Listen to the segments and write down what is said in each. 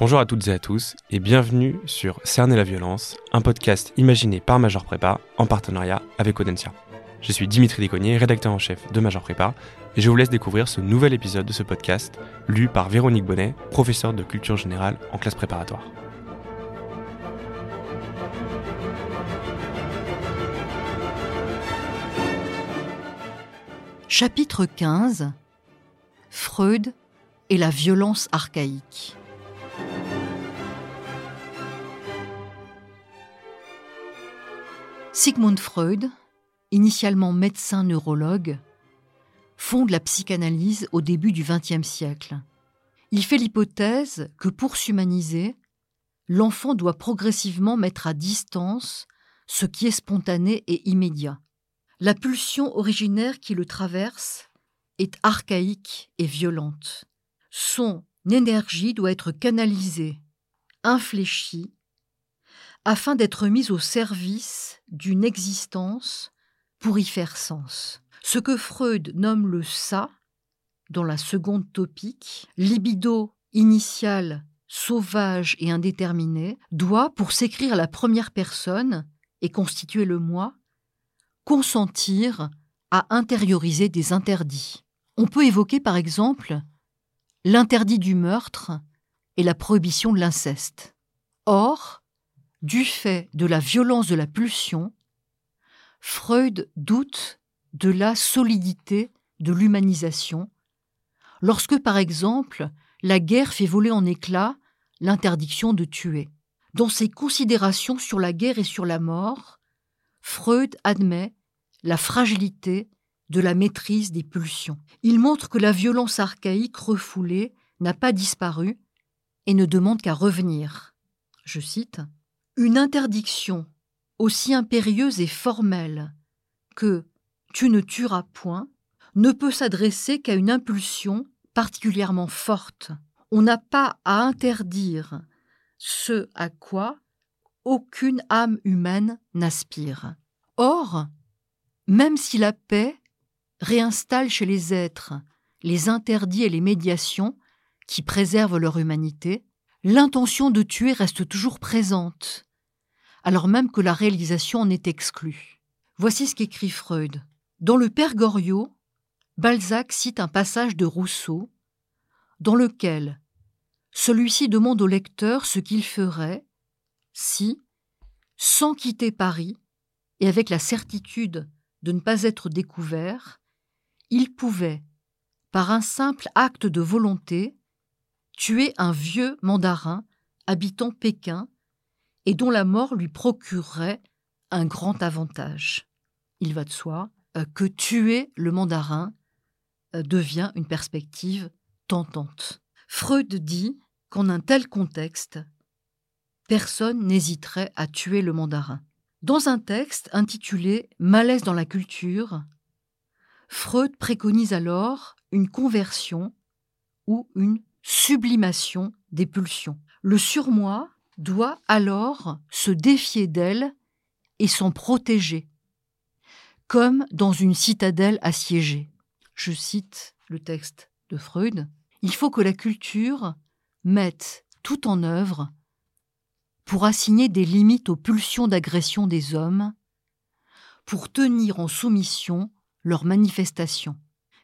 Bonjour à toutes et à tous et bienvenue sur Cerner la violence, un podcast imaginé par Major Prépa en partenariat avec Audencia. Je suis Dimitri Descognier, rédacteur en chef de Major Prépa, et je vous laisse découvrir ce nouvel épisode de ce podcast, lu par Véronique Bonnet, professeure de culture générale en classe préparatoire. Chapitre 15 Freud et la violence archaïque. Sigmund Freud, initialement médecin neurologue, fonde la psychanalyse au début du XXe siècle. Il fait l'hypothèse que pour s'humaniser, l'enfant doit progressivement mettre à distance ce qui est spontané et immédiat. La pulsion originaire qui le traverse est archaïque et violente. Son énergie doit être canalisée, infléchie, afin d'être mise au service d'une existence pour y faire sens. Ce que Freud nomme le ça, dans la seconde topique, libido initial, sauvage et indéterminé, doit, pour s'écrire la première personne et constituer le moi, consentir à intérioriser des interdits. On peut évoquer par exemple l'interdit du meurtre et la prohibition de l'inceste. Or, du fait de la violence de la pulsion, Freud doute de la solidité de l'humanisation, lorsque par exemple la guerre fait voler en éclats l'interdiction de tuer. Dans ses considérations sur la guerre et sur la mort, Freud admet la fragilité de la maîtrise des pulsions. Il montre que la violence archaïque refoulée n'a pas disparu et ne demande qu'à revenir. Je cite Une interdiction aussi impérieuse et formelle que tu ne tueras point ne peut s'adresser qu'à une impulsion particulièrement forte. On n'a pas à interdire ce à quoi aucune âme humaine n'aspire. Or, même si la paix réinstalle chez les êtres les interdits et les médiations qui préservent leur humanité, l'intention de tuer reste toujours présente, alors même que la réalisation en est exclue. Voici ce qu'écrit Freud. Dans le Père Goriot, Balzac cite un passage de Rousseau dans lequel celui-ci demande au lecteur ce qu'il ferait si, sans quitter Paris et avec la certitude de ne pas être découvert, il pouvait, par un simple acte de volonté, tuer un vieux mandarin habitant Pékin et dont la mort lui procurerait un grand avantage. Il va de soi euh, que tuer le mandarin euh, devient une perspective tentante. Freud dit qu'en un tel contexte, personne n'hésiterait à tuer le mandarin. Dans un texte intitulé Malaise dans la culture, Freud préconise alors une conversion ou une sublimation des pulsions. Le surmoi doit alors se défier d'elle et s'en protéger, comme dans une citadelle assiégée. Je cite le texte de Freud. Il faut que la culture mette tout en œuvre pour assigner des limites aux pulsions d'agression des hommes, pour tenir en soumission leurs manifestations.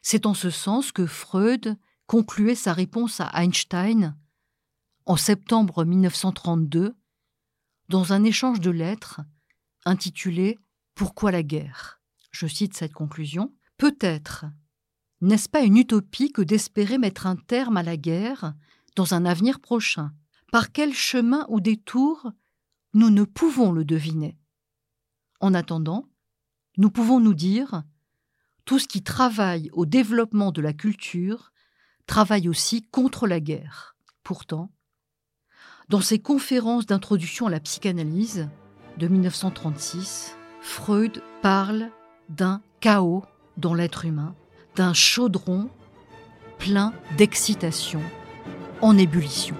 C'est en ce sens que Freud concluait sa réponse à Einstein en septembre 1932 dans un échange de lettres intitulé Pourquoi la guerre? Je cite cette conclusion. Peut-être n'est-ce pas une utopie que d'espérer mettre un terme à la guerre dans un avenir prochain? Par quel chemin ou détour nous ne pouvons le deviner? En attendant, nous pouvons nous dire tout ce qui travaille au développement de la culture travaille aussi contre la guerre. Pourtant, dans ses conférences d'introduction à la psychanalyse de 1936, Freud parle d'un chaos dans l'être humain, d'un chaudron plein d'excitation en ébullition.